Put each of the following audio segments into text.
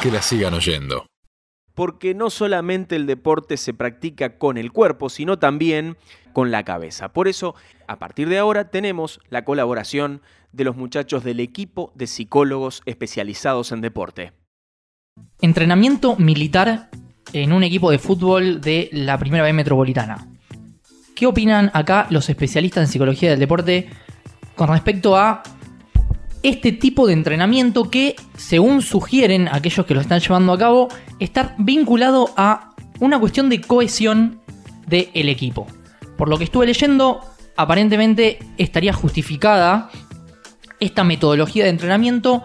que la sigan oyendo. Porque no solamente el deporte se practica con el cuerpo, sino también con la cabeza. Por eso, a partir de ahora tenemos la colaboración de los muchachos del equipo de psicólogos especializados en deporte. Entrenamiento militar en un equipo de fútbol de la Primera B Metropolitana. ¿Qué opinan acá los especialistas en psicología del deporte con respecto a este tipo de entrenamiento que, según sugieren aquellos que lo están llevando a cabo, está vinculado a una cuestión de cohesión del equipo? Por lo que estuve leyendo, aparentemente estaría justificada esta metodología de entrenamiento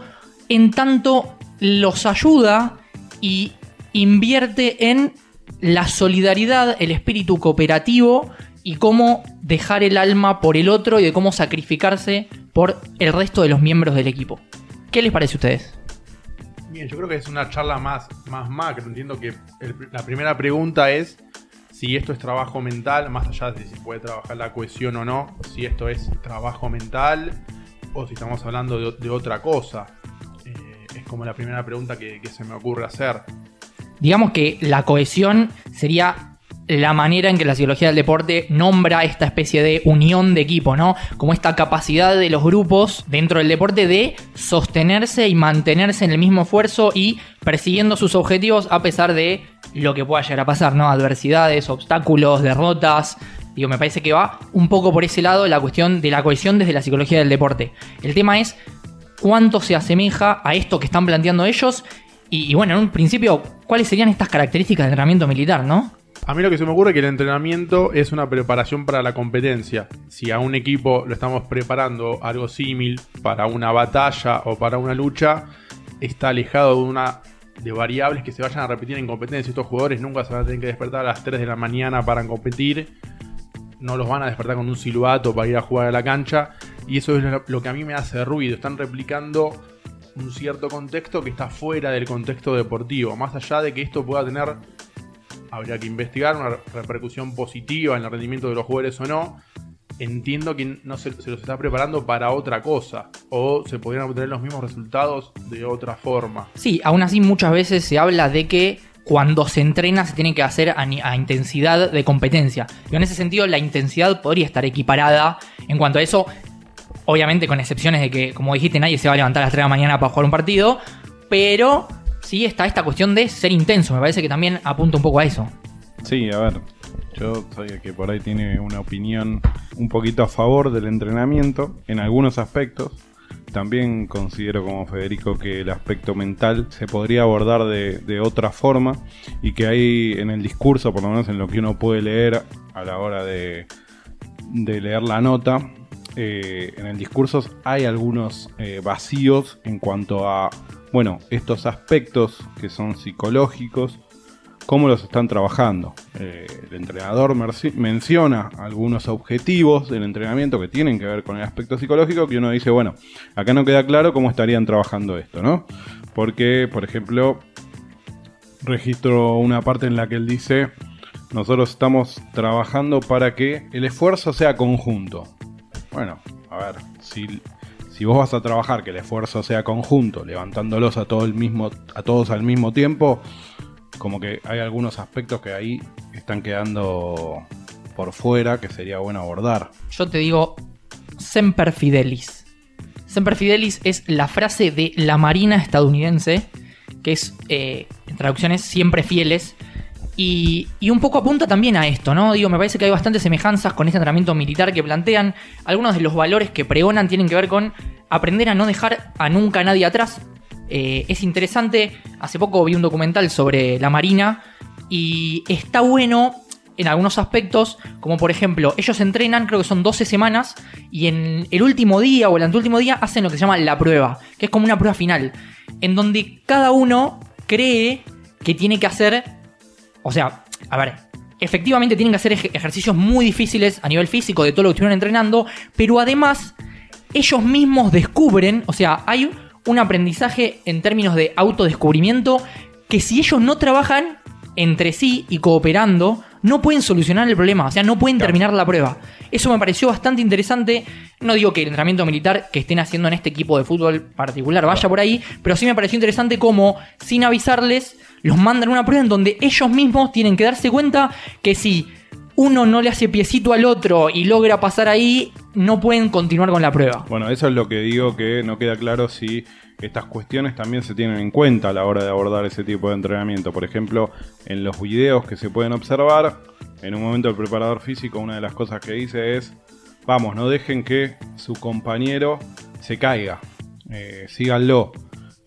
en tanto los ayuda y invierte en la solidaridad, el espíritu cooperativo y cómo dejar el alma por el otro y de cómo sacrificarse por el resto de los miembros del equipo. ¿Qué les parece a ustedes? Bien, yo creo que es una charla más, más macro. Entiendo que la primera pregunta es si esto es trabajo mental, más allá de si puede trabajar la cohesión o no, si esto es trabajo mental o si estamos hablando de, otra cosa. Eh, es como la primera pregunta que se me ocurre hacer. Digamos que la cohesión sería la manera en que la psicología del deporte nombra esta especie de unión de equipo, ¿no? Como esta capacidad de los grupos dentro del deporte de sostenerse y mantenerse en el mismo esfuerzo y persiguiendo sus objetivos a pesar de lo que pueda llegar a pasar, ¿no? Adversidades, obstáculos, derrotas. Digo, me parece que va un poco por ese lado la cuestión de la cohesión desde la psicología del deporte. El tema es cuánto se asemeja a esto que están planteando ellos y, bueno, en un principio, ¿cuáles serían estas características del entrenamiento militar, ¿no? A mí lo que se me ocurre es que el entrenamiento es una preparación para la competencia. Si a un equipo lo estamos preparando algo similar para una batalla o para una lucha, está alejado de una de variables que se vayan a repetir en competencia. Estos jugadores nunca se van a tener que despertar a las 3 de la mañana para competir. No los van a despertar con un silbato para ir a jugar a la cancha. Y eso es lo que a mí me hace ruido. Están replicando un cierto contexto que está fuera del contexto deportivo. Más allá de que esto pueda tener habría que investigar una repercusión positiva en el rendimiento de los jugadores o no. Entiendo que no se, los está preparando para otra cosa o se podrían obtener los mismos resultados de otra forma. Sí, aún así muchas veces se habla de que cuando se entrena se tiene que hacer a, intensidad de competencia. Y en ese sentido la intensidad podría estar equiparada en cuanto a eso, obviamente con excepciones de que, como dijiste, nadie se va a levantar a las 3 de la mañana para jugar un partido, pero sí está esta cuestión de ser intenso. Me parece que también apunta un poco a eso. Sí, a ver. Yo soy que por ahí tiene una opinión un poquito a favor del entrenamiento en algunos aspectos. También considero como Federico que el aspecto mental se podría abordar de, otra forma y que hay en el discurso, por lo menos en lo que uno puede leer a la hora de, leer la nota, eh, en el discurso hay algunos eh, vacíos en cuanto a bueno, estos aspectos que son psicológicos, cómo los están trabajando. Eh, el entrenador menciona algunos objetivos del entrenamiento que tienen que ver con el aspecto psicológico, que uno dice, bueno, acá no queda claro cómo estarían trabajando esto, ¿no? Porque, por ejemplo, registro una parte en la que él dice, nosotros estamos trabajando para que el esfuerzo sea conjunto. Bueno, a ver, si si vos vas a trabajar que el esfuerzo sea conjunto, levantándolos a, todo el mismo, a todos al mismo tiempo, como que hay algunos aspectos que ahí están quedando por fuera que sería bueno abordar. Yo te digo, Semper Fidelis. Semper Fidelis es la frase de la Marina estadounidense, que es, eh, en traducciones, siempre fieles, y, un poco apunta también a esto, ¿no? Digo, me parece que hay bastantes semejanzas con este entrenamiento militar que plantean. Algunos de los valores que pregonan tienen que ver con aprender a no dejar a nunca nadie atrás. Eh, es interesante, hace poco vi un documental sobre la Marina y está bueno en algunos aspectos, como por ejemplo, ellos entrenan, creo que son 12 semanas, y en el último día o el anteúltimo día hacen lo que se llama la prueba, que es como una prueba final, en donde cada uno cree que tiene que hacer o sea, a ver, efectivamente tienen que hacer ejercicios muy difíciles a nivel físico de todo lo que estuvieron entrenando, pero además ellos mismos descubren, o sea, hay un aprendizaje en términos de autodescubrimiento que si ellos no trabajan entre sí y cooperando, no pueden solucionar el problema, o sea, no pueden terminar la prueba. Eso me pareció bastante interesante. No digo que el entrenamiento militar que estén haciendo en este equipo de fútbol particular vaya por ahí, pero sí me pareció interesante cómo, sin avisarles, los mandan a una prueba en donde ellos mismos tienen que darse cuenta que si uno no le hace piecito al otro y logra pasar ahí, no pueden continuar con la prueba. Bueno, eso es lo que digo que no queda claro si estas cuestiones también se tienen en cuenta a la hora de abordar ese tipo de entrenamiento. Por ejemplo, en los videos que se pueden observar, en un momento el preparador físico una de las cosas que dice es, vamos, no dejen que su compañero se caiga, eh, síganlo.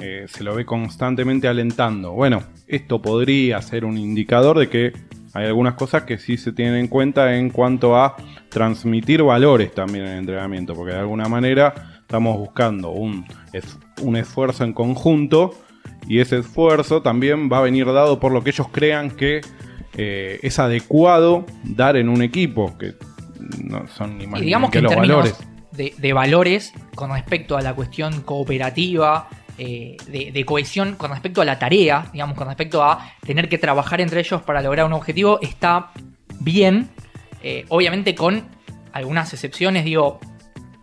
Eh, se lo ve constantemente alentando. Bueno, esto podría ser un indicador de que hay algunas cosas que sí se tienen en cuenta en cuanto a transmitir valores también en el entrenamiento, porque de alguna manera estamos buscando un, es- un esfuerzo en conjunto y ese esfuerzo también va a venir dado por lo que ellos crean que eh, es adecuado dar en un equipo, que no son ni más Y digamos que los valores. de, de valores con respecto a la cuestión cooperativa, eh, de, de cohesión, con respecto a la tarea, digamos, con respecto a tener que trabajar entre ellos para lograr un objetivo, está bien. eh, obviamente con algunas excepciones, digo,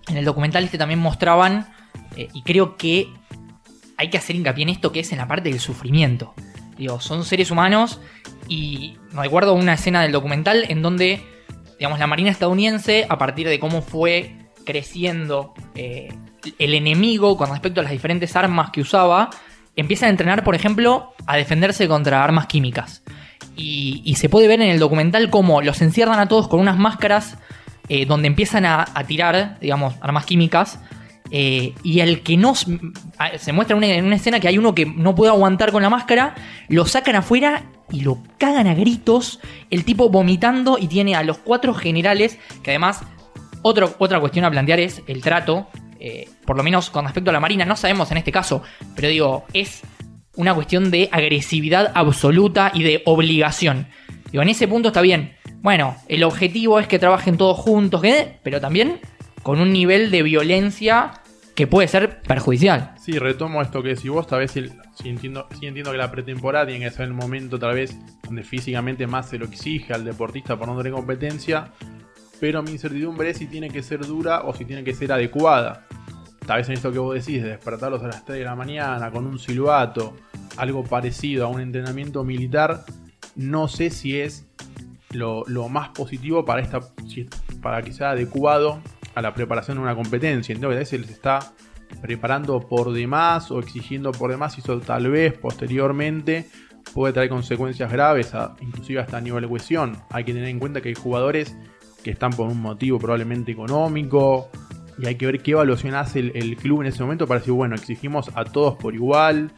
en el documental este también mostraban, eh, y creo que hay que hacer hincapié en esto que es en la parte del sufrimiento. Digo, son seres humanos y recuerdo una escena del documental en donde, digamos, la Marina estadounidense, a partir de cómo fue creciendo eh, el enemigo con respecto a las diferentes armas que usaba, empieza a entrenar, por ejemplo, a defenderse contra armas químicas. Y, y se puede ver en el documental cómo los encierran a todos con unas máscaras eh, donde empiezan a, tirar, digamos, armas químicas. eh, y el que no. Se muestra en una, en una escena que hay uno que no puede aguantar con la máscara, lo sacan afuera y lo cagan a gritos. El tipo vomitando y tiene a los cuatro generales, que además. Otro, otra cuestión a plantear es el trato. eh, por lo menos con respecto a la Marina, no sabemos en este caso, pero digo, es una cuestión de agresividad absoluta y de obligación. Digo, en ese punto está bien. Bueno, el objetivo es que trabajen todos juntos, ¿qué? pero también con un nivel de violencia que puede ser perjudicial. Sí, retomo esto que decís vos, tal vez el- sí, entiendo, entiendo que la pretemporada tiene que ser el momento tal vez donde físicamente más se lo exige al deportista por no tener competencia, pero mi incertidumbre es si tiene que ser dura o si tiene que ser adecuada. Tal vez en esto que vos decís, de despertarlos a las 3 de la mañana con un silbato, algo parecido a un entrenamiento militar, no sé si es lo, más positivo para, esta, para que sea adecuado a la preparación de una competencia. Que a veces les está preparando por demás o exigiendo por demás y eso tal vez posteriormente puede traer consecuencias graves, inclusive hasta a nivel de cohesión. Hay que tener en cuenta que hay jugadores que están por un motivo probablemente económico y hay que ver qué evaluación hace el, el club en ese momento para decir, bueno, exigimos a todos por igual.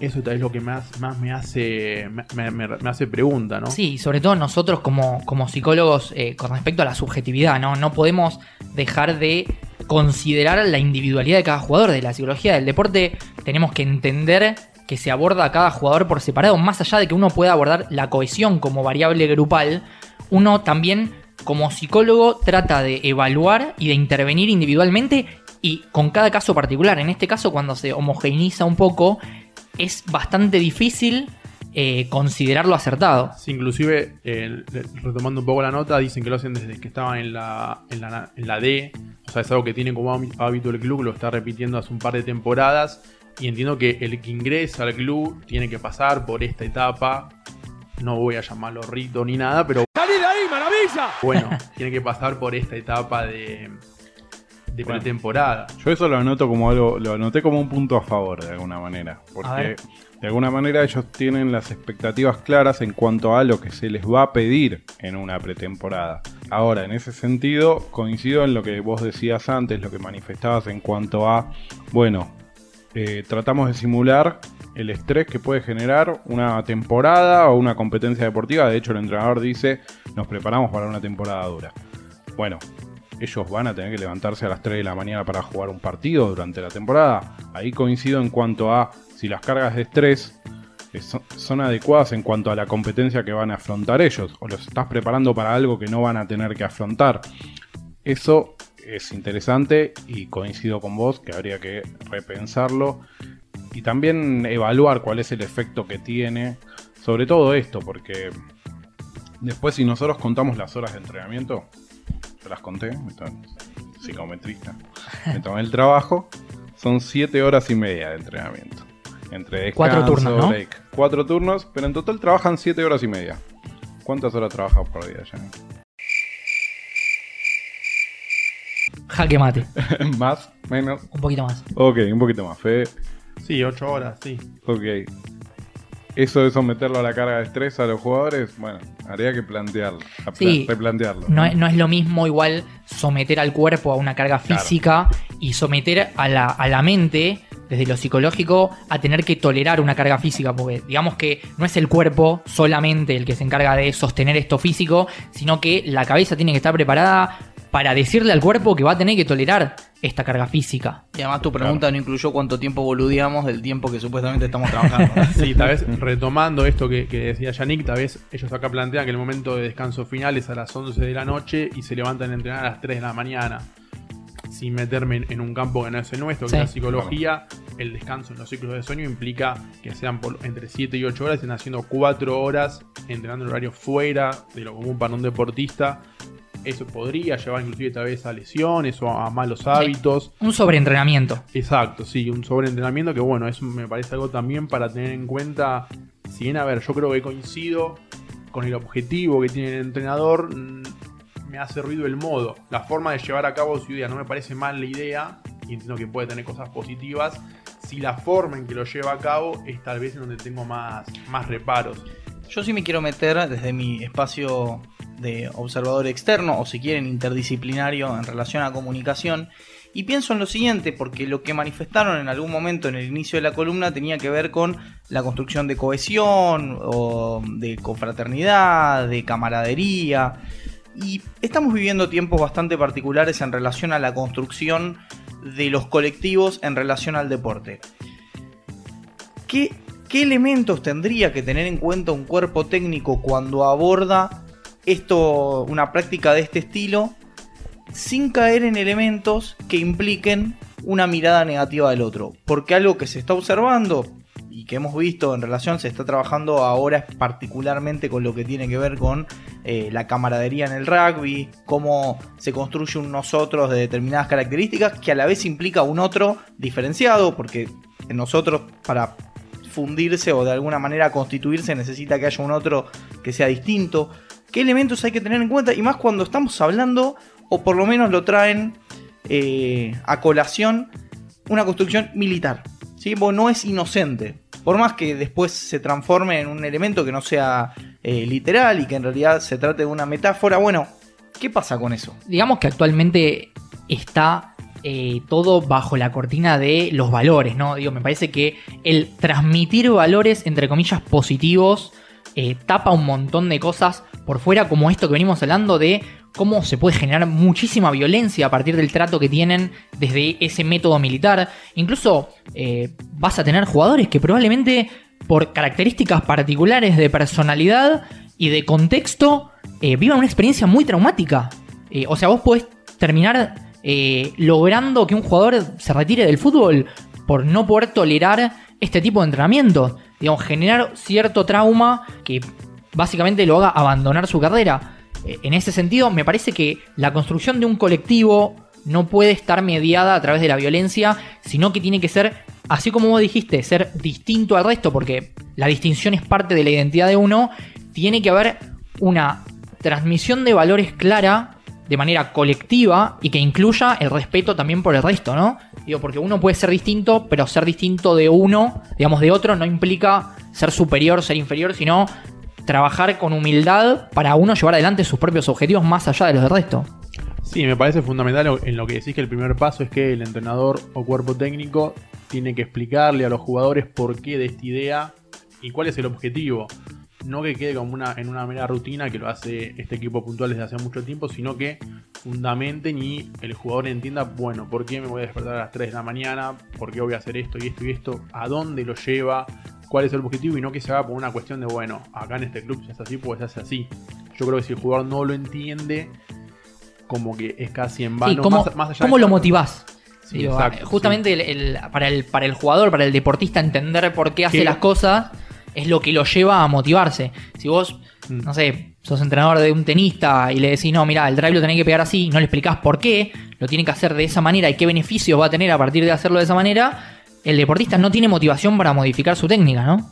Eso vez lo que más, más me hace me, hace pregunta, ¿no? Sí, sobre todo nosotros como, como psicólogos eh, con respecto a la subjetividad, ¿no? No podemos dejar de considerar la individualidad de cada jugador, de la psicología del deporte. Tenemos que entender que se aborda a cada jugador por separado, más allá de que uno pueda abordar la cohesión como variable grupal, uno también como psicólogo trata de evaluar y de intervenir individualmente y con cada caso particular. En este caso, cuando se homogeneiza un poco, es bastante difícil eh, considerarlo acertado. Sí, inclusive, eh, retomando un poco la nota, dicen que lo hacen desde que estaban en la, en la, en la D. O sea, es algo que tiene como hábi- hábito el club, lo está repitiendo hace un par de temporadas. Y entiendo que el que ingresa al club tiene que pasar por esta etapa. No voy a llamarlo rito ni nada, pero ¡Salí de ahí, maravilla! bueno, tiene que pasar por esta etapa de, de Bueno. pretemporada. Yo eso lo anoto como algo, lo anoté como un punto a favor de alguna manera. Porque de alguna manera ellos tienen las expectativas claras en cuanto a lo que se les va a pedir en una pretemporada. Ahora, en ese sentido, coincido en lo que vos decías antes, lo que manifestabas en cuanto a, bueno, eh, tratamos de simular el estrés que puede generar una temporada o una competencia deportiva. De hecho, el entrenador dice, nos preparamos para una temporada dura. Bueno, ellos van a tener que levantarse a las 3 de la mañana para jugar un partido durante la temporada. Ahí coincido en cuanto a si las cargas de estrés eh, son, son adecuadas en cuanto a la competencia que van a afrontar ellos, o los estás preparando para algo que no van a tener que afrontar. Eso es interesante y coincido con vos que habría que repensarlo y también evaluar cuál es el efecto que tiene sobre todo esto, porque Después, si nosotros contamos las horas de entrenamiento, yo las conté, psicometrista, me tomé el trabajo, son 7 horas y media de entrenamiento. Entre descanso, Cuatro turnos, ¿no? break. Cuatro turnos, pero en total trabajan 7 horas y media. ¿Cuántas horas trabajas por día, Yannick? Jaque mate. ¿Más? ¿Menos? Un poquito más. Ok, un poquito más. Fede, Sí, ocho horas, sí. ok. Eso de someterlo a la carga de estrés a los jugadores, bueno, habría que plantearlo, Sí. replantearlo. No, es- no es lo mismo igual someter al cuerpo a una carga Claro. física y someter a la, a la mente, desde lo psicológico, a tener que tolerar una carga física. Porque digamos que no es el cuerpo solamente el que se encarga de sostener esto físico, sino que la cabeza tiene que estar preparada para decirle al cuerpo que va a tener que tolerar esta carga física. Y además tu pregunta no incluyó cuánto tiempo boludeamos del tiempo que supuestamente estamos trabajando. Sí, tal vez retomando esto que, que decía Yannick, tal vez ellos acá plantean que el momento de descanso final es a las 11 de la noche y se levantan a entrenar a las 3 de la mañana. Sin meterme en, en un campo que no es el nuestro, que Sí. es la psicología, el descanso en los ciclos de sueño implica que sean por- entre 7 y 8 horas, estén haciendo 4 horas entrenando en horario fuera de lo común para un deportista. Eso podría llevar inclusive tal vez a lesiones o a malos hábitos. Un sobreentrenamiento. Exacto, sí, un sobreentrenamiento que bueno, eso me parece algo también para tener en cuenta. Si bien, a ver, yo creo que coincido con el objetivo que tiene el entrenador, mm, me hace ruido el modo. La forma de llevar a cabo su idea no me parece mal la idea, y entiendo que puede tener cosas positivas. Si la forma en que lo lleva a cabo es tal vez en donde tengo más, más reparos. Yo sí me quiero meter desde mi espacio de observador externo, o si quieren interdisciplinario en relación a comunicación, y pienso en lo siguiente, porque lo que manifestaron en algún momento en el inicio de la columna tenía que ver con la construcción de cohesión, o de confraternidad, de camaradería, y estamos viviendo tiempos bastante particulares en relación a la construcción de los colectivos en relación al deporte. ¿Qué, qué elementos tendría que tener en cuenta un cuerpo técnico cuando aborda esto, una práctica de este estilo, sin caer en elementos que impliquen una mirada negativa del otro? Porque algo que se está observando y que hemos visto en relación, se está trabajando ahora particularmente con lo que tiene que ver con eh, la camaradería en el rugby, cómo se construye un nosotros de determinadas características, que a la vez implica un otro diferenciado, porque en nosotros para fundirse o de alguna manera constituirse necesita que haya un otro que sea distinto. ¿Qué elementos hay que tener en cuenta? Y más cuando estamos hablando, o por lo menos lo traen eh, a colación, una construcción militar. ¿sí? No es inocente. Por más que después se transforme en un elemento que no sea eh, literal y que en realidad se trate de una metáfora, bueno, ¿qué pasa con eso? digamos que actualmente está eh, todo bajo la cortina de los valores, ¿no? Digo, me parece que el transmitir valores, entre comillas, positivos, tapa un montón de cosas por fuera, como esto que venimos hablando de cómo se puede generar muchísima violencia a partir del trato que tienen desde ese método militar. Incluso eh, vas a tener jugadores que probablemente por características particulares de personalidad y de contexto eh, vivan una experiencia muy traumática. Eh, o sea, vos podés terminar eh, logrando que un jugador se retire del fútbol por no poder tolerar este tipo de entrenamiento. Digamos, generar cierto trauma que básicamente lo haga abandonar su carrera. Eh, en ese sentido, me parece que la construcción de un colectivo no puede estar mediada a través de la violencia, sino que tiene que ser, así como vos dijiste, ser distinto al resto, porque la distinción es parte de la identidad de uno, tiene que haber una transmisión de valores clara de manera colectiva y que incluya el respeto también por el resto, ¿no? Digo, porque uno puede ser distinto, pero ser distinto de uno, digamos, de otro, no implica ser superior, ser inferior, sino trabajar con humildad para uno llevar adelante sus propios objetivos más allá de los del resto. Sí, me parece fundamental en lo que decís que el primer paso es que el entrenador o cuerpo técnico tiene que explicarle a los jugadores por qué de esta idea y cuál es el objetivo. No que quede como una, en una mera rutina que lo hace este equipo puntual desde hace mucho tiempo, sino que fundamenten y el jugador entienda, bueno, por qué me voy a despertar a las 3 de la mañana, por qué voy a hacer esto y esto y esto, a dónde lo lleva, cuál es el objetivo y no que se haga por una cuestión de, bueno, acá en este club se hace así, pues se hace así. Yo creo que si el jugador no lo entiende, como que es casi en vano. Sí, ¿cómo, más- más allá cómo de- lo motivás? Sí, Digo, exacto, justamente el- el- para, el, para el jugador, para el deportista, entender por qué hace ¿Qué? las cosas es lo que lo lleva a motivarse. Si vos, Mm. no sé, sos entrenador de un tenista y le decís, no, mira, el drive lo tenés que pegar así, no le explicás por qué, lo tiene que hacer de esa manera y qué beneficios va a tener a partir de hacerlo de esa manera, el deportista no tiene motivación para modificar su técnica, ¿no?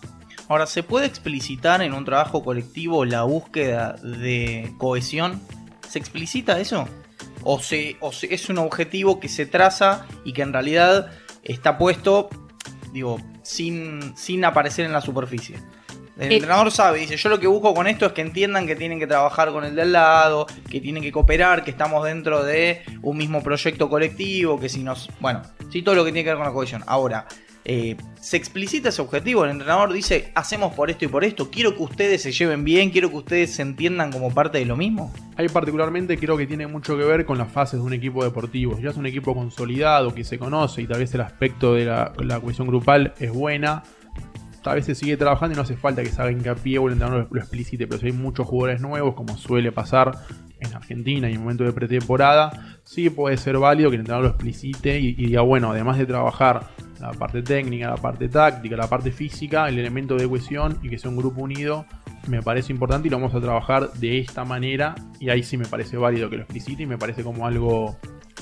Ahora, ¿se puede explicitar en un trabajo colectivo la búsqueda de cohesión? ¿Se explicita eso? ¿O, se, o se- es un objetivo que se traza y que en realidad está puesto, digo, sin, sin aparecer en la superficie? El Eh, entrenador sabe, dice, yo lo que busco con esto es que entiendan que tienen que trabajar con el del lado, que tienen que cooperar, que estamos dentro de un mismo proyecto colectivo, que si nos... Bueno, sí, todo lo que tiene que ver con la cohesión. Ahora, eh, se explicita ese objetivo, el entrenador dice, hacemos por esto y por esto, quiero que ustedes se lleven bien, quiero que ustedes se entiendan como parte de lo mismo. Ahí particularmente creo que tiene mucho que ver con las fases de un equipo deportivo. Si ya es un equipo consolidado, que se conoce y tal vez el aspecto de la, la cohesión grupal es buena, vez se sigue trabajando y no hace falta que se haga hincapié o el lo, lo explicite. Pero si hay muchos jugadores nuevos, como suele pasar en Argentina y en momento de pretemporada, sí puede ser válido que el entrenador lo explicite y, y diga, bueno, además de trabajar la parte técnica, la parte táctica, la parte física, el elemento de cohesión y que sea un grupo unido me parece importante y lo vamos a trabajar de esta manera y ahí sí me parece válido que lo explicite y me parece como algo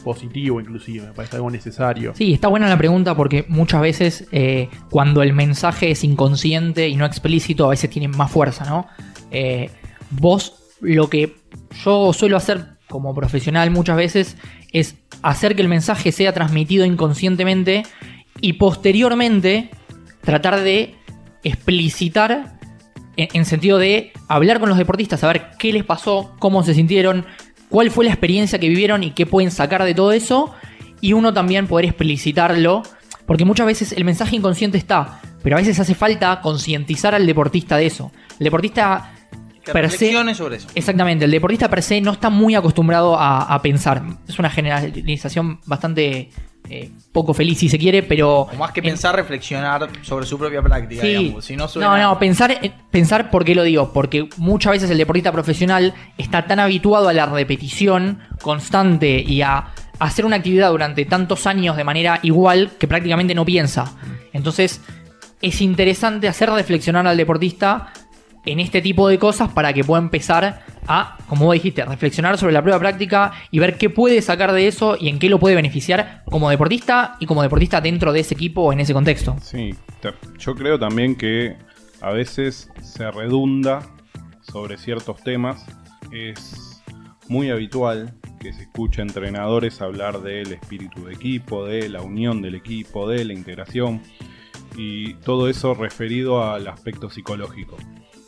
positivo inclusive, me parece algo necesario. Sí, está buena la pregunta porque muchas veces eh, cuando el mensaje es inconsciente y no explícito, a veces tiene más fuerza, ¿no? Eh, vos, lo que yo suelo hacer como profesional muchas veces es hacer que el mensaje sea transmitido inconscientemente y posteriormente tratar de explicitar en, en sentido de hablar con los deportistas, saber qué les pasó, cómo se sintieron, cuál fue la experiencia que vivieron y qué pueden sacar de todo eso. Y uno también poder explicitarlo, porque muchas veces el mensaje inconsciente está, pero a veces hace falta concientizar al deportista de eso. El deportista Que per se- sobre eso. Exactamente, el deportista per se no está muy acostumbrado a, a pensar. Es una generalización bastante eh, poco feliz si se quiere, pero... O más que en- pensar, reflexionar sobre su propia práctica, Sí. digamos. Si no, suena- no, no, pensar, eh, pensar, ¿por qué lo digo? Porque muchas veces el deportista profesional está tan habituado a la repetición constante y a hacer una actividad durante tantos años de manera igual que prácticamente no piensa. Entonces, es interesante hacer reflexionar al deportista en este tipo de cosas para que pueda empezar a, como dijiste, reflexionar sobre la prueba práctica y ver qué puede sacar de eso y en qué lo puede beneficiar como deportista y como deportista dentro de ese equipo o en ese contexto. Sí, yo creo también que a veces se redunda sobre ciertos temas. Es muy habitual que se escuche a entrenadores hablar del espíritu de equipo, de la unión del equipo, de la integración y todo eso referido al aspecto psicológico.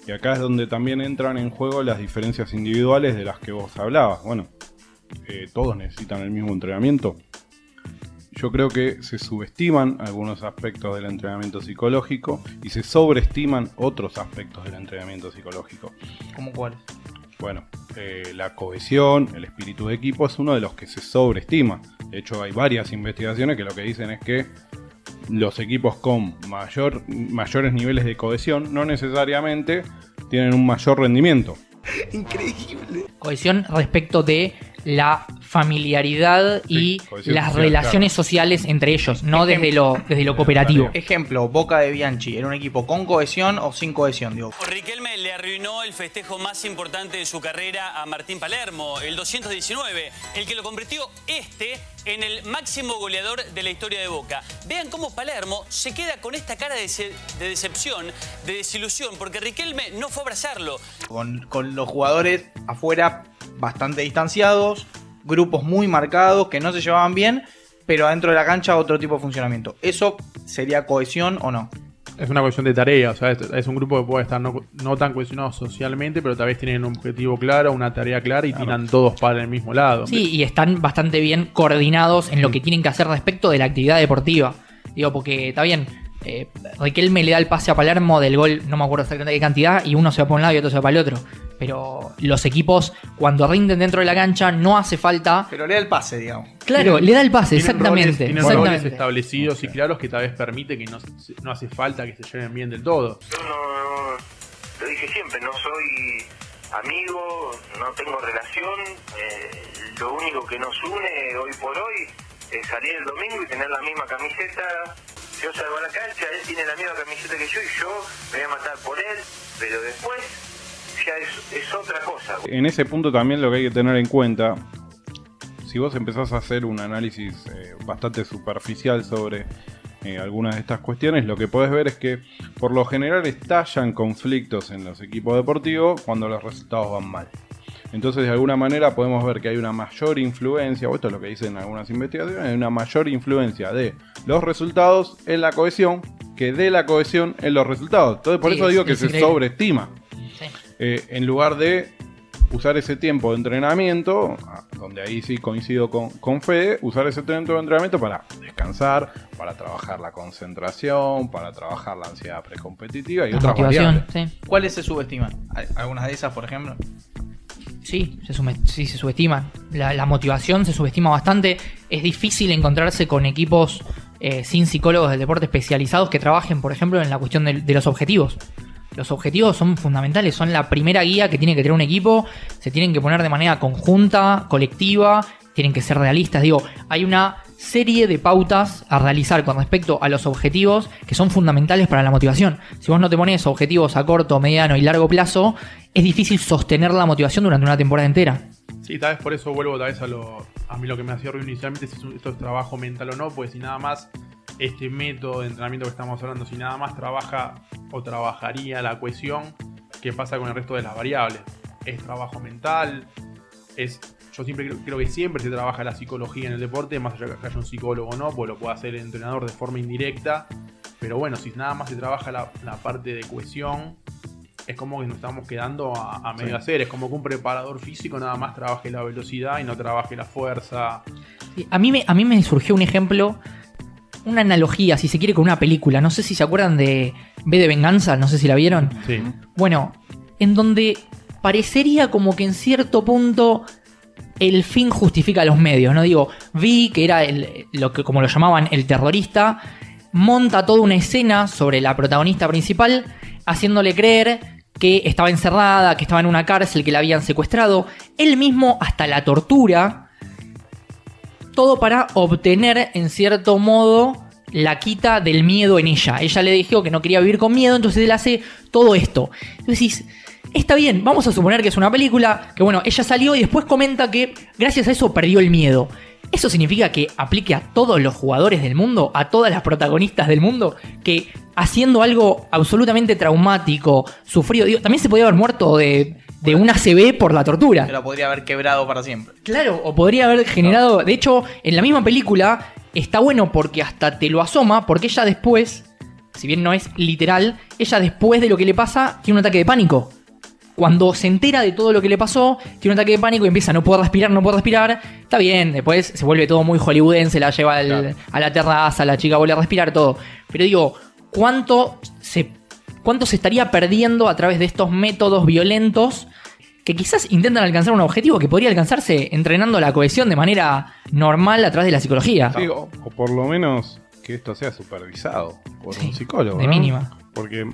Y acá es donde también entran en juego las diferencias individuales de las que vos hablabas. Bueno, eh, todos necesitan el mismo entrenamiento, yo creo que se subestiman algunos aspectos del entrenamiento psicológico y se sobreestiman otros aspectos del entrenamiento psicológico. ¿Cómo cuáles? Bueno, eh, la cohesión, el espíritu de equipo es uno de los que se sobreestima. De hecho, hay varias investigaciones que lo que dicen es que los equipos con mayor, mayores niveles de cohesión no necesariamente tienen un mayor rendimiento. cohesión respecto de la familiaridad y Sí, las social, relaciones sociales entre ellos, no Ejemplo. desde lo, desde lo cooperativo. Ejemplo, Boca de Bianchi, ¿era un equipo con cohesión o sin cohesión? Digo, Riquelme le arruinó el festejo más importante de su carrera a Martín Palermo, el 219, el que lo convirtió este en el máximo goleador de la historia de Boca. Vean cómo Palermo se queda con esta cara de, dece- de decepción, de desilusión, porque Riquelme no fue a abrazarlo. con, con los jugadores afuera bastante distanciados, grupos muy marcados que no se llevaban bien, pero adentro de la cancha otro tipo de funcionamiento. ¿Eso sería cohesión o no? Es una cuestión de tarea, o sea, es, es un grupo que puede estar no, no tan cohesionado socialmente, pero tal vez tienen un objetivo claro, una tarea clara y tiran todos para el mismo lado. Sí, y están bastante bien coordinados en lo Mm. que tienen que hacer respecto de la actividad deportiva. Digo, porque está bien, eh, Riquelme le da el pase a Palermo del gol, no me acuerdo exactamente qué cantidad, y uno se va para un lado y otro se va para el otro. Pero los equipos, cuando rinden dentro de la cancha, no hace falta. Pero le da el pase, digamos. Claro, le da el pase, Tienen exactamente. roles- tienen roles exactamente. establecidos y claros que tal vez permite que no, se- no hace falta que se lleven bien del todo. Yo no, lo dije siempre, no soy amigo, no tengo relación. eh, lo único que nos une hoy por hoy es salir el domingo y tener la misma camiseta. Yo salgo a la cancha, él tiene la misma camiseta que yo y yo me voy a matar por él, pero después, es, es otra cosa. En ese punto también lo que hay que tener en cuenta, si vos empezás a hacer un análisis eh, bastante superficial sobre eh, algunas de estas cuestiones, lo que podés ver es que por lo general estallan conflictos en los equipos deportivos cuando los resultados van mal. Entonces, de alguna manera podemos ver que hay una mayor influencia, o esto es lo que dicen algunas investigaciones, hay una mayor influencia de los resultados en la cohesión que de la cohesión en los resultados. Entonces, por Sí, eso es- digo que es se increíble. sobreestima. Sí. Eh, en lugar de usar ese tiempo de entrenamiento, donde ahí sí coincido con, con Fede, usar ese tiempo de entrenamiento para descansar, para trabajar la concentración, para trabajar la ansiedad precompetitiva y La otras variables. sí. ¿Cuáles se subestiman? ¿Al- ¿Algunas de esas, por ejemplo? Sí, se, sí, subestima. La, la motivación se subestima bastante. Es difícil encontrarse con equipos eh, sin psicólogos del deporte especializados que trabajen, por ejemplo, en la cuestión de, de los objetivos. Los objetivos son fundamentales, son la primera guía que tiene que tener un equipo. Se tienen que poner de manera conjunta, colectiva, tienen que ser realistas. Digo, hay una serie de pautas a realizar con respecto a los objetivos que son fundamentales para la motivación. Si vos no te pones objetivos a corto, mediano y largo plazo, es difícil sostener la motivación durante una temporada entera. Sí, tal vez por eso vuelvo tal vez a lo mí lo que me hacía ruido inicialmente si esto es trabajo mental o no, pues si nada más este método de entrenamiento que estamos hablando, si nada más trabaja o trabajaría la cohesión, ¿qué pasa con el resto de las variables? Es trabajo mental, es yo siempre creo, creo que siempre se trabaja la psicología en el deporte, más allá de que haya un psicólogo o no, pues lo puede hacer el entrenador de forma indirecta, pero bueno, si nada más se trabaja la, la parte de cohesión, es como que nos estamos quedando a, a medio Sí. hacer. Es como que un preparador físico nada más trabaje la velocidad y no trabaje la fuerza. Sí, A mí, me, a mí me surgió un ejemplo, una analogía, si se quiere, con una película. No sé si se acuerdan de B de Venganza, no sé si la vieron. Sí. Bueno, en donde parecería como que en cierto punto el fin justifica los medios, ¿no? Digo, vi que era el, lo que como lo llamaban el terrorista, monta toda una escena sobre la protagonista principal, haciéndole creer que estaba encerrada, que estaba en una cárcel, que la habían secuestrado, él mismo hasta la tortura, todo para obtener en cierto modo la quita del miedo en ella. Ella le dijo que no quería vivir con miedo, entonces él hace todo esto. Entonces está bien, vamos a suponer que es una película, que bueno, ella salió y después comenta que gracias a eso perdió el miedo. ¿Eso significa que aplique a todos los jugadores del mundo, a todas las protagonistas del mundo, que haciendo algo absolutamente traumático, sufrido, digo, también se podía haber muerto de, de una CB por la tortura? Que la podría haber quebrado para siempre. Claro, o podría haber generado. De hecho, en la misma película está bueno porque hasta te lo asoma, porque ella después, si bien no es literal, ella después de lo que le pasa tiene un ataque de pánico. Cuando se entera de todo lo que le pasó, tiene un ataque de pánico y empieza a no poder respirar, no poder respirar. Está bien, después se vuelve todo muy hollywoodense, la lleva al- Claro. a la terraza, la chica vuelve a respirar, todo. Pero digo, ¿cuánto se, ¿cuánto se estaría perdiendo a través de estos métodos violentos que quizás intentan alcanzar un objetivo que podría alcanzarse entrenando la cohesión de manera normal a través de la psicología? Sí, o, o por lo menos que esto sea supervisado por Sí, un psicólogo. de ¿no? mínima. Porque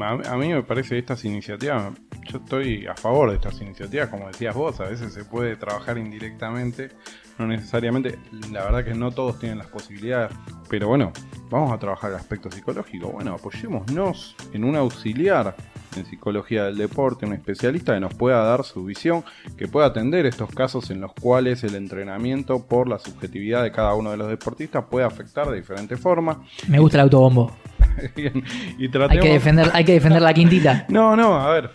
a, a mí me parece estas iniciativas, yo estoy a favor de estas iniciativas, como decías vos, a veces se puede trabajar indirectamente, no necesariamente, la verdad que no todos tienen las posibilidades, pero bueno, vamos a trabajar el aspecto psicológico, bueno, apoyémonos en un auxiliar en psicología del deporte, un especialista que nos pueda dar su visión, que pueda atender estos casos en los cuales el entrenamiento por la subjetividad de cada uno de los deportistas puede afectar de diferentes formas. Me gusta el autobombo. y Hay que defender, hay que defender la quintita. No, no, a ver.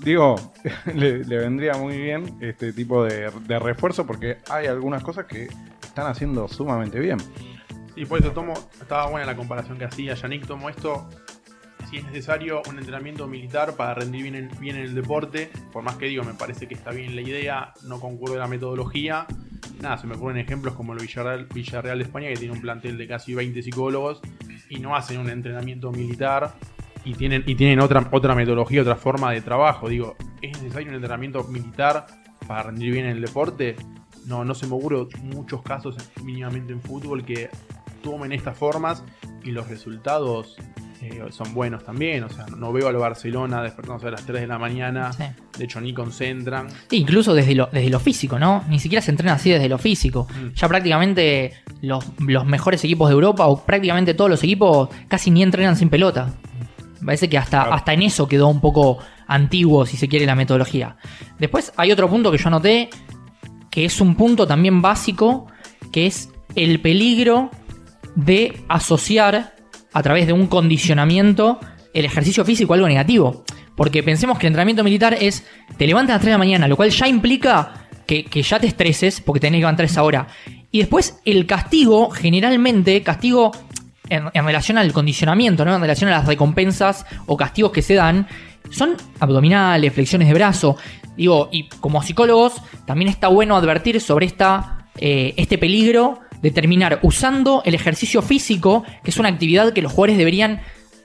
Digo, le, vendría muy bien este tipo de, refuerzo porque hay algunas cosas que están haciendo sumamente bien. Y por eso tomo, estaba buena la comparación que hacía Yannick, tomo esto, si es necesario un entrenamiento militar para rendir bien en, el deporte, por más que digo, me parece que está bien la idea, no concuerdo la metodología, nada, se me ocurren ejemplos como el Villarreal, Villarreal de España, que tiene un plantel de casi 20 psicólogos y no hacen un entrenamiento militar y tienen, y tienen otra, otra metodología, otra forma de trabajo. Digo, ¿es necesario un entrenamiento militar para rendir bien en el deporte? No, no se me ocurre muchos casos mínimamente en fútbol que tomen estas formas y los resultados eh, son buenos también. O sea, no veo al Barcelona despertándose a las 3 de la mañana. Sí. De hecho, ni concentran. Sí, incluso desde lo, desde lo físico, ¿no? Ni siquiera se entrena así desde lo físico. Mm. Ya prácticamente los, los mejores equipos de Europa o prácticamente todos los equipos casi ni entrenan sin pelota. Me parece que hasta, hasta en eso quedó un poco antiguo, si se quiere, la metodología. Después hay otro punto que yo anoté, que es un punto también básico, que es el peligro de asociar a través de un condicionamiento el ejercicio físico a algo negativo. Porque pensemos que el entrenamiento militar es, te levantas a las 3 de la mañana, lo cual ya implica que, que ya te estreses porque tenés que levantar esa hora. Y después el castigo, generalmente, castigo en, relación al condicionamiento, ¿no? en relación a las recompensas o castigos que se dan, son abdominales, flexiones de brazo. Digo, y como psicólogos, también está bueno advertir sobre esta, eh, este peligro de terminar usando el ejercicio físico, que es una actividad que los jugadores deberían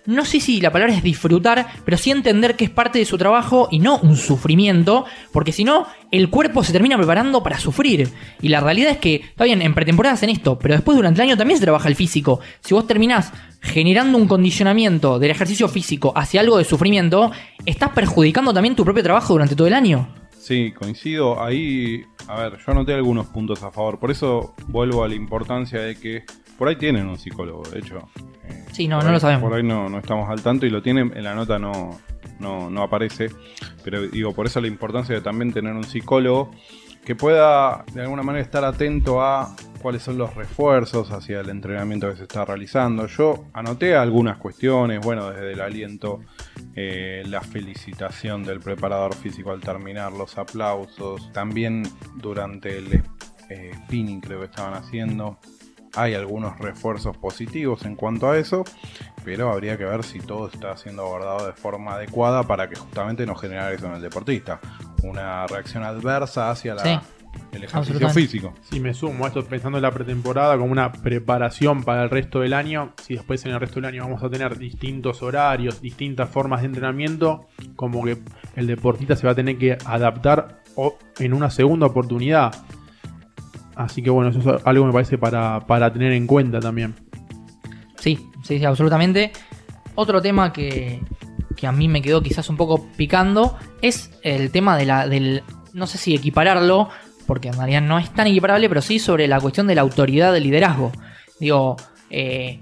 no sé si la palabra es disfrutar, pero sí entender que es parte de su trabajo y no un sufrimiento, porque si no, el cuerpo se termina preparando para sufrir. Y la realidad es que, está bien, en pretemporada hacen esto, pero después durante el año también se trabaja el físico. Si vos terminás generando un condicionamiento del ejercicio físico hacia algo de sufrimiento, estás perjudicando también tu propio trabajo durante todo el año. Sí, coincido. Ahí, a ver, yo anoté algunos puntos a favor. Por eso vuelvo a la importancia de que por ahí tienen un psicólogo, de hecho. Sí, no, por no ahí- lo sabemos. Por ahí no, no estamos al tanto y lo tienen, en la nota no, no, no aparece. Pero digo, por eso la importancia de también tener un psicólogo que pueda de alguna manera estar atento a cuáles son los refuerzos hacia el entrenamiento que se está realizando. Yo anoté algunas cuestiones, bueno, desde el aliento, eh, la felicitación del preparador físico al terminar, los aplausos, también durante el eh, spinning creo que estaban haciendo. Hay algunos refuerzos positivos en cuanto a eso, pero habría que ver si todo está siendo abordado de forma adecuada para que justamente no generar eso en el deportista. Una reacción adversa hacia la, Sí, el ejercicio físico. Si me sumo a esto pensando en la pretemporada como una preparación para el resto del año, si después en el resto del año vamos a tener distintos horarios, distintas formas de entrenamiento, como que el deportista se va a tener que adaptar o- en una segunda oportunidad. Así que bueno, eso es algo me parece para, para tener en cuenta también. Sí, sí, sí, absolutamente. Otro tema que, que a mí me quedó quizás un poco picando es el tema de la, del, no sé si equipararlo, porque en realidad no es tan equiparable, pero sí sobre la cuestión de la autoridad del liderazgo. Digo, eh,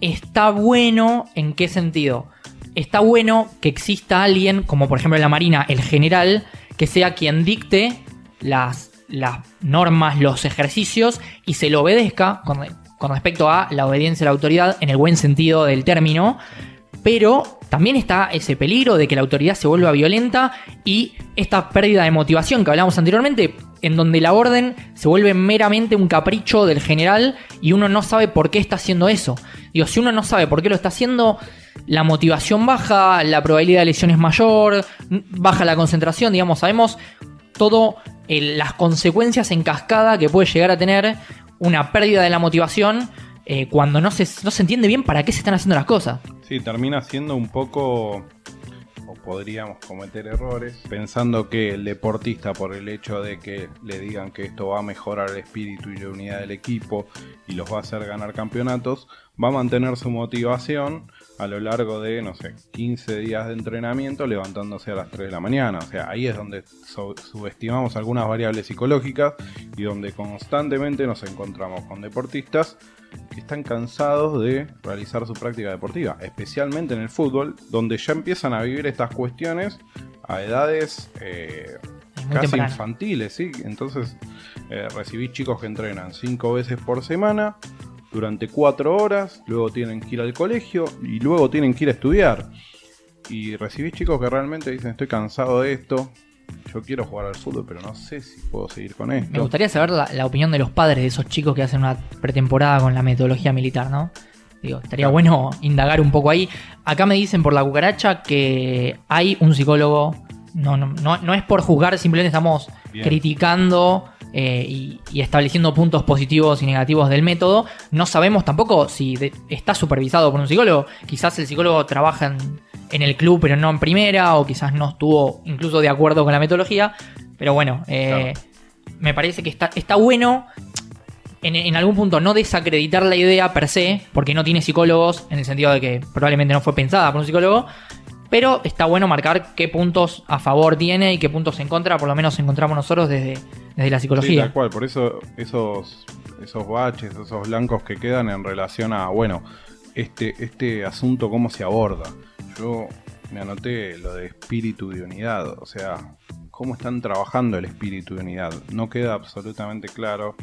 está bueno en qué sentido. Está bueno que exista alguien, como por ejemplo en la Marina, el general, que sea quien dicte las, las normas, los ejercicios y se lo obedezca con, con respecto a la obediencia a la autoridad en el buen sentido del término. Pero también está ese peligro de que la autoridad se vuelva violenta y esta pérdida de motivación que hablamos anteriormente, en donde la orden se vuelve meramente un capricho del general y uno no sabe por qué está haciendo eso. Digo, si uno no sabe por qué lo está haciendo, la motivación baja, la probabilidad de lesión es mayor, baja la concentración, digamos, sabemos todo las consecuencias en cascada que puede llegar a tener una pérdida de la motivación eh, cuando no se, no se entiende bien para qué se están haciendo las cosas. Sí, termina siendo un poco, o podríamos cometer errores, pensando que el deportista, por el hecho de que le digan que esto va a mejorar el espíritu y la unidad del equipo y los va a hacer ganar campeonatos, va a mantener su motivación a lo largo de, no sé, 15 días de entrenamiento levantándose a las 3 de la mañana. O sea, ahí es donde so- subestimamos algunas variables psicológicas y donde constantemente nos encontramos con deportistas que están cansados de realizar su práctica deportiva, especialmente en el fútbol, donde ya empiezan a vivir estas cuestiones a edades eh, casi temprano. infantiles, ¿sí? Entonces eh, recibís chicos que entrenan cinco veces por semana durante cuatro horas, luego tienen que ir al colegio y luego tienen que ir a estudiar. Y recibís chicos que realmente dicen estoy cansado de esto, yo quiero jugar al fútbol, pero no sé si puedo seguir con esto. Me gustaría saber la, la opinión de los padres de esos chicos que hacen una pretemporada con la metodología militar, ¿no? Digo, estaría Claro. bueno indagar un poco ahí. Acá me dicen por la cucaracha que hay un psicólogo. No, no, no, no es por juzgar, simplemente estamos Bien. criticando eh, y, y estableciendo puntos positivos y negativos del método. No sabemos tampoco si de- está supervisado por un psicólogo. Quizás el psicólogo trabaja en, en el club, pero no en primera, o quizás no estuvo incluso de acuerdo con la metodología. Pero bueno, eh, me parece que está, está bueno en, en algún punto no desacreditar la idea per se, porque no tiene psicólogos, en el sentido de que probablemente no fue pensada por un psicólogo, pero está bueno marcar qué puntos a favor tiene y qué puntos en contra, por lo menos encontramos nosotros desde, desde la Sí, psicología. tal cual, por eso esos, esos baches, esos blancos que quedan en relación a, bueno, este, este asunto cómo se aborda. Yo me anoté lo de espíritu de unidad. O sea, cómo están trabajando el espíritu de unidad. No queda absolutamente claro,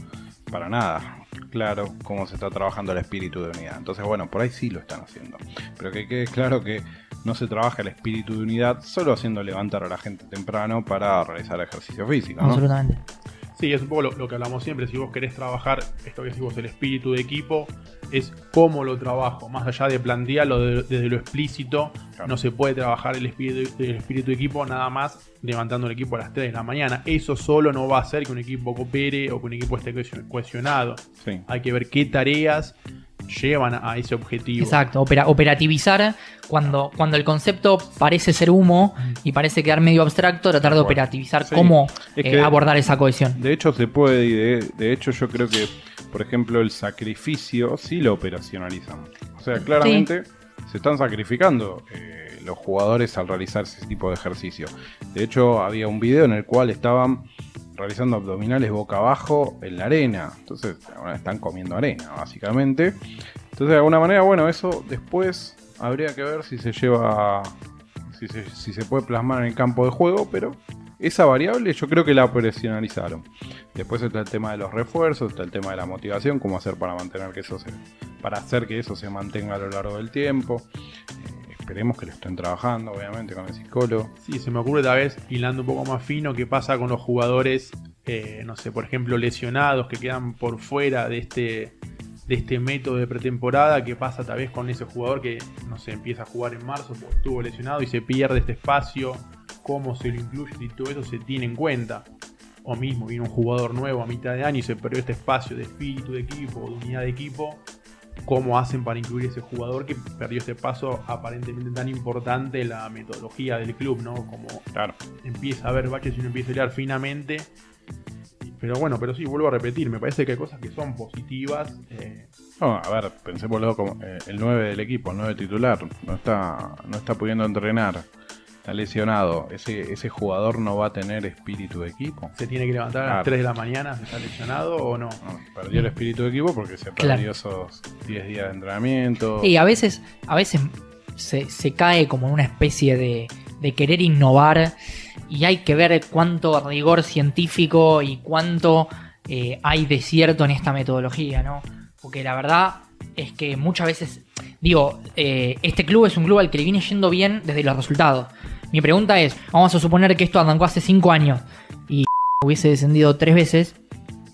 para nada, claro cómo se está trabajando el espíritu de unidad. Entonces, bueno, por ahí sí lo están haciendo. Pero que quede claro que no se trabaja el espíritu de unidad solo haciendo levantar a la gente temprano para realizar ejercicio físico. Absolutamente. Sí, es un poco lo, lo que hablamos siempre. Si vos querés trabajar esto que decís vos, el espíritu de equipo, es cómo lo trabajo. Más allá de plantearlo de- desde lo explícito, Claro. no se puede trabajar el espíritu, el espíritu de equipo nada más levantando el equipo a las 3 de la mañana. Eso solo no va a hacer que un equipo coopere o que un equipo esté cohesio- cohesionado. Sí. Hay que ver qué tareas llevan a, ese objetivo. Exacto, opera- operativizar cuando, cuando el concepto parece ser humo y parece quedar medio abstracto, tratar de operativizar Sí. cómo Es eh, abordar esa cohesión. De hecho, se puede, y de, de hecho, yo creo que, por ejemplo, el sacrificio sí lo operacionalizan. O sea, claramente se están sacrificando eh, los jugadores al realizar ese tipo de ejercicio. De hecho, había un video en el cual estaban realizando abdominales boca abajo en la arena. Entonces, están comiendo arena, básicamente. Entonces, de alguna manera, bueno, eso después habría que ver si se lleva. Si se, si se puede plasmar en el campo de juego, pero esa variable yo creo que la operacionalizaron. Después está el tema de los refuerzos, está el tema de la motivación, cómo hacer para mantener que eso se, para hacer que eso se mantenga a lo largo del tiempo. Esperemos que lo estén trabajando, obviamente, con el psicólogo. Sí, se me ocurre tal vez hilando un poco más fino qué pasa con los jugadores, eh, no sé, por ejemplo, lesionados que quedan por fuera de este, de este método de pretemporada, qué pasa tal vez con ese jugador que, no sé, empieza a jugar en marzo porque estuvo lesionado y se pierde este espacio, cómo se lo incluye y todo eso se tiene en cuenta. O mismo, viene un jugador nuevo a mitad de año y se perdió este espacio de espíritu de equipo de unidad de equipo. ¿Cómo hacen para incluir ese jugador que perdió este paso aparentemente tan importante la metodología del club, ¿no? Como Claro. empieza a ver baches y uno empieza a leer finamente. Pero bueno, pero sí, vuelvo a repetir, me parece que hay cosas que son positivas. eh, No, a ver, pensémoslo como eh, el 9 del equipo, el 9 titular, no está, no está pudiendo entrenar, está lesionado. Ese, ese jugador no va a tener espíritu de equipo. se tiene que levantar a Claro. las 3 de la mañana, se está lesionado o no. No, perdió el espíritu de equipo porque se Claro. perdió esos 10 días de entrenamiento. Y a veces, a veces se, se cae como en una especie de, de querer innovar y hay que ver cuánto rigor científico y cuánto eh, hay de cierto en esta metodología, ¿no? Porque la verdad es que muchas veces, digo, eh, este club es un club al que le viene yendo bien desde los resultados. Mi pregunta es, vamos a suponer que esto arrancó hace 5 años y hubiese descendido tres veces,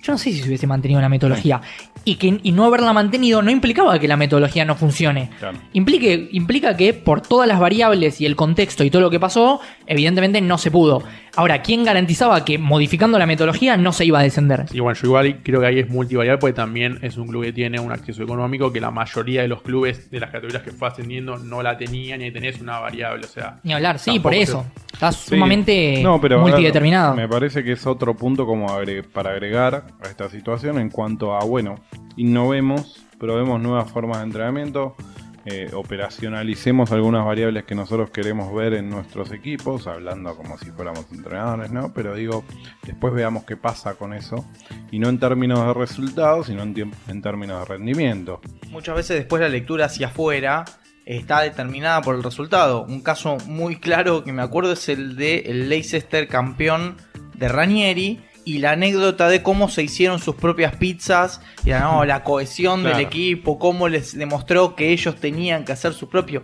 yo no sé si se hubiese mantenido la metodología. Y, que, y no haberla mantenido no implicaba que la metodología no funcione. Claro. Implique, implica que por todas las variables y el contexto y todo lo que pasó, evidentemente no se pudo. Ahora, ¿quién garantizaba que modificando la metodología no se iba a descender? Y bueno, yo igual creo que ahí es multivariable porque también es un club que tiene un acceso económico que la mayoría de los clubes de las categorías que fue ascendiendo no la tenían y ahí tenés una variable. O sea, Ni hablar, sí, por eso. Está Sí. sumamente No, pero, ver, multideterminado. me parece que es otro punto como agre- para agregar a esta situación en cuanto a, bueno, innovemos, probemos nuevas formas de entrenamiento, eh, operacionalicemos algunas variables que nosotros queremos ver en nuestros equipos, hablando como si fuéramos entrenadores, ¿no? Pero digo, después veamos qué pasa con eso, y no en términos de resultados, sino en, en términos de rendimiento. Muchas veces después la lectura hacia afuera está determinada por el resultado. Un caso muy claro que me acuerdo es el de el Leicester campeón de Ranieri y la anécdota de cómo se hicieron sus propias pizzas y la, no, la cohesión Claro. del equipo, cómo les demostró que ellos tenían que hacer su propio.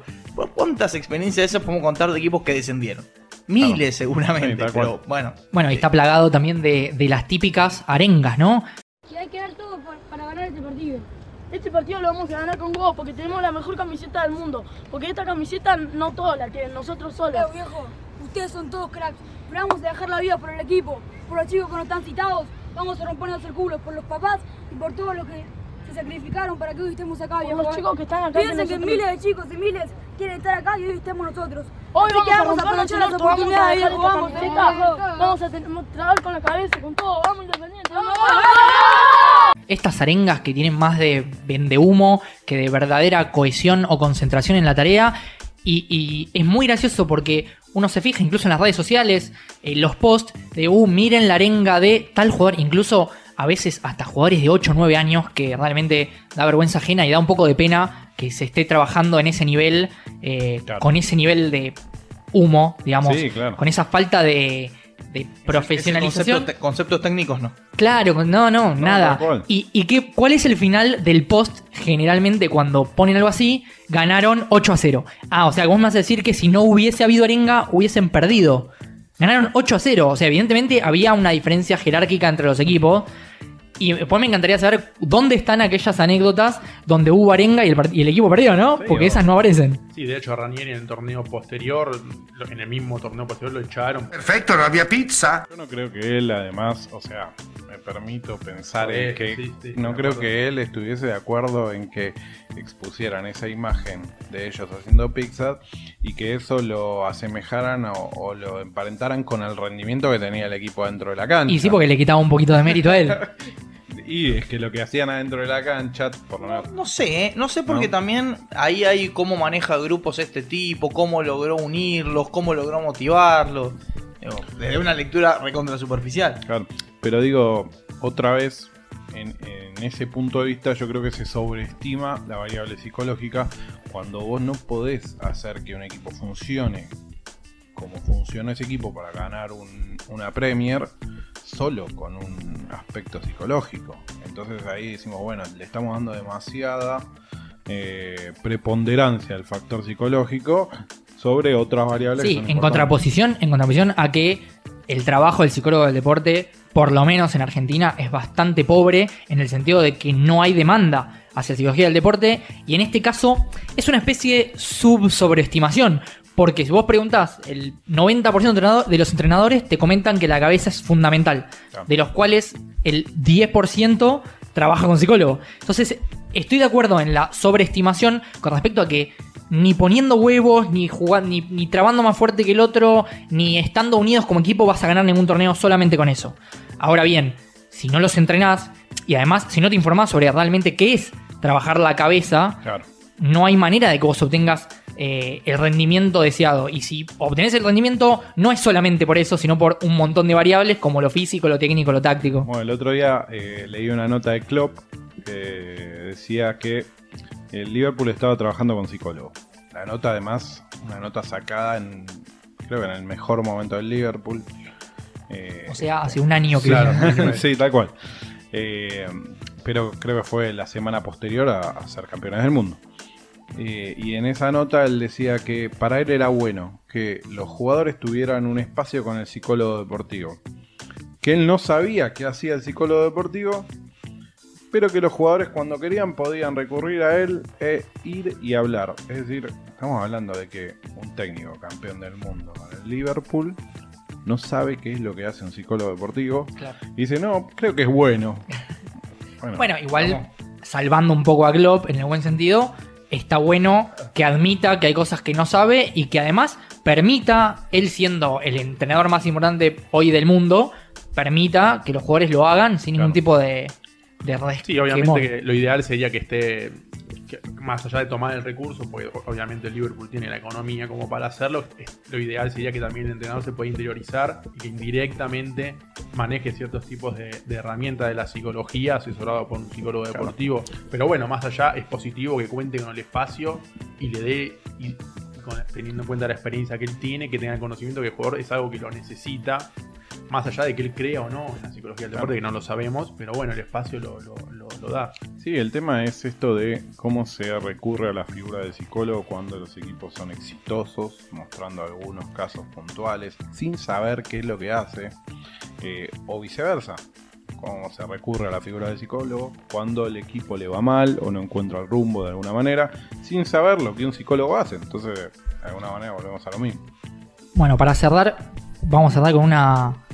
¿Cuántas experiencias de esas podemos contar de equipos que descendieron? Miles seguramente, pero bueno. Bueno, y está plagado también de, de las típicas arengas, ¿no? que hay que dar todo pa- para ganar este partido. Este partido lo vamos a ganar con vos porque tenemos la mejor camiseta del mundo. Porque esta camiseta no todos la tienen, nosotros solos. Pero viejo, ustedes son todos cracks, pero vamos a dejar la vida por el equipo, por los chicos que no están citados, vamos a rompernos el culo por los papás y por todos los que se sacrificaron para que hoy estemos acá, Por viejo. los chicos que están acá. Piensen que nosotros- miles de chicos y miles quieren estar acá y hoy estemos nosotros. Hoy Así vamos que a vamos a aprovechar las vamos oportunidades, viejo, vamos, viejo. Vamos a trabajar con la cabeza, con todo. Vamos Independiente. Vamos. Estas arengas que tienen más de vendehumo que de verdadera cohesión o concentración en la tarea. Y, y es muy gracioso porque uno se fija incluso en las redes sociales, en los posts de, uh, miren la arenga de tal jugador, incluso a veces hasta jugadores de 8 o 9 años que realmente da vergüenza ajena y da un poco de pena que se esté trabajando en ese nivel, eh, Claro. con ese nivel de humo, digamos, Sí, claro. con esa falta de, de profesionalización. Concepto- conceptos técnicos no. Claro, no, no, nada. ¿Y, y qué, cuál es el final del post? Generalmente cuando ponen algo así, ganaron 8 a 0. Ah, o sea, vos me vas a decir que si no hubiese habido arenga, hubiesen perdido. Ganaron 8 a 0. O sea, evidentemente había una diferencia jerárquica entre los equipos. Y después me encantaría saber dónde están aquellas anécdotas donde hubo arenga y el, part- y el equipo perdió, ¿no? Sí, Porque esas no aparecen. Sí, de hecho, a Ranieri en el torneo posterior, en el mismo torneo posterior, lo echaron. Perfecto, no había pizza. Yo no creo que él, además, o sea, me permito pensar en Sí, que sí, sí, no creo acuerdo. que él estuviese de acuerdo en que expusieran esa imagen de ellos haciendo pizzas y que eso lo asemejaran o, o lo emparentaran con el rendimiento que tenía el equipo dentro de la cancha. Y sí, porque le quitaba un poquito de mérito a él. Y es que lo que hacían adentro de la cancha, por lo menos No sé, ¿eh? no sé porque No. también ahí hay cómo maneja grupos este tipo, cómo logró unirlos, cómo logró motivarlos. Digo, Desde una lectura recontra superficial. Claro, pero digo, otra vez, en, en ese punto de vista yo creo que se sobreestima la variable psicológica cuando vos no podés hacer que un equipo funcione como funciona ese equipo para ganar un- una Premier solo con un aspecto psicológico. Entonces ahí decimos, bueno, le estamos dando demasiada eh, preponderancia al factor psicológico sobre otras variables. Sí, en contraposición, en contraposición a que el trabajo del psicólogo del deporte, por lo menos en Argentina, es bastante pobre en el sentido de que no hay demanda hacia la psicología del deporte y en este caso es una especie de sub-sobreestimación. Porque si vos preguntás, el 90% de los entrenadores te comentan que la cabeza es fundamental, Claro. de los cuales el 10% trabaja con psicólogo. Entonces, estoy de acuerdo en la sobreestimación con respecto a que ni poniendo huevos, ni jugando, ni, ni trabando más fuerte que el otro, ni estando unidos como equipo vas a ganar ningún torneo solamente con eso. Ahora bien, si no los entrenás y además si no te informás sobre realmente qué es trabajar la cabeza, Claro. no hay manera de que vos obtengas eh, el rendimiento deseado. Y si obtenés el rendimiento, no es solamente por eso, sino por un montón de variables como lo físico, lo técnico, lo táctico. Bueno, el otro día eh, leí una nota de Klopp que decía que el Liverpool estaba trabajando con psicólogo. La nota además, una nota sacada en, creo que en el mejor momento del Liverpool. Eh, O sea, hace un año que... Claro, sí, tal cual. Eh, pero creo que fue la semana posterior a, a ser campeones del mundo. Eh, y en esa nota él decía que para él era bueno que los jugadores tuvieran un espacio con el psicólogo deportivo. Que él no sabía qué hacía el psicólogo deportivo, pero que los jugadores cuando querían podían recurrir a él e ir y hablar. Es decir, estamos hablando de que un técnico campeón del mundo con el Liverpool no sabe qué es lo que hace un psicólogo deportivo. Claro. Y dice, no, creo que es bueno. Bueno, igual, salvando un poco a Klopp en el buen sentido, está bueno que admita que hay cosas que no sabe y que además permita, él siendo el entrenador más importante hoy del mundo, permita que los jugadores lo hagan sin ningún tipo de, de. Sí, obviamente que lo ideal sería que esté, que más allá de tomar el recurso, porque obviamente el Liverpool tiene la economía como para hacerlo, lo ideal sería que también el entrenador se pueda interiorizar y que indirectamente maneje ciertos tipos de, de herramientas de la psicología asesorado por un psicólogo deportivo. Pero bueno, más allá es positivo que cuente con el espacio y le dé, teniendo en cuenta la experiencia que él tiene, que tenga el conocimiento que el jugador es algo que lo necesita más allá de que él crea o no en la psicología del deporte, que no lo sabemos, pero bueno, el espacio lo, lo- lo- lo da. Sí, el tema es esto de cómo se recurre a la figura del psicólogo cuando los equipos son exitosos, mostrando algunos casos puntuales, sin saber qué es lo que hace, eh, o viceversa. Cómo se recurre a la figura del psicólogo cuando el equipo le va mal o no encuentra el rumbo de alguna manera, sin saber lo que un psicólogo hace. Entonces, de alguna manera volvemos a lo mismo. Bueno, para cerrar, vamos a cerrar con una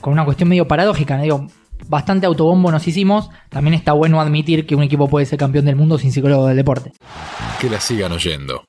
con una cuestión medio paradójica, ¿no? digo, bastante autobombo nos hicimos, también está bueno admitir que un equipo puede ser campeón del mundo sin psicólogo del deporte. Que la sigan oyendo.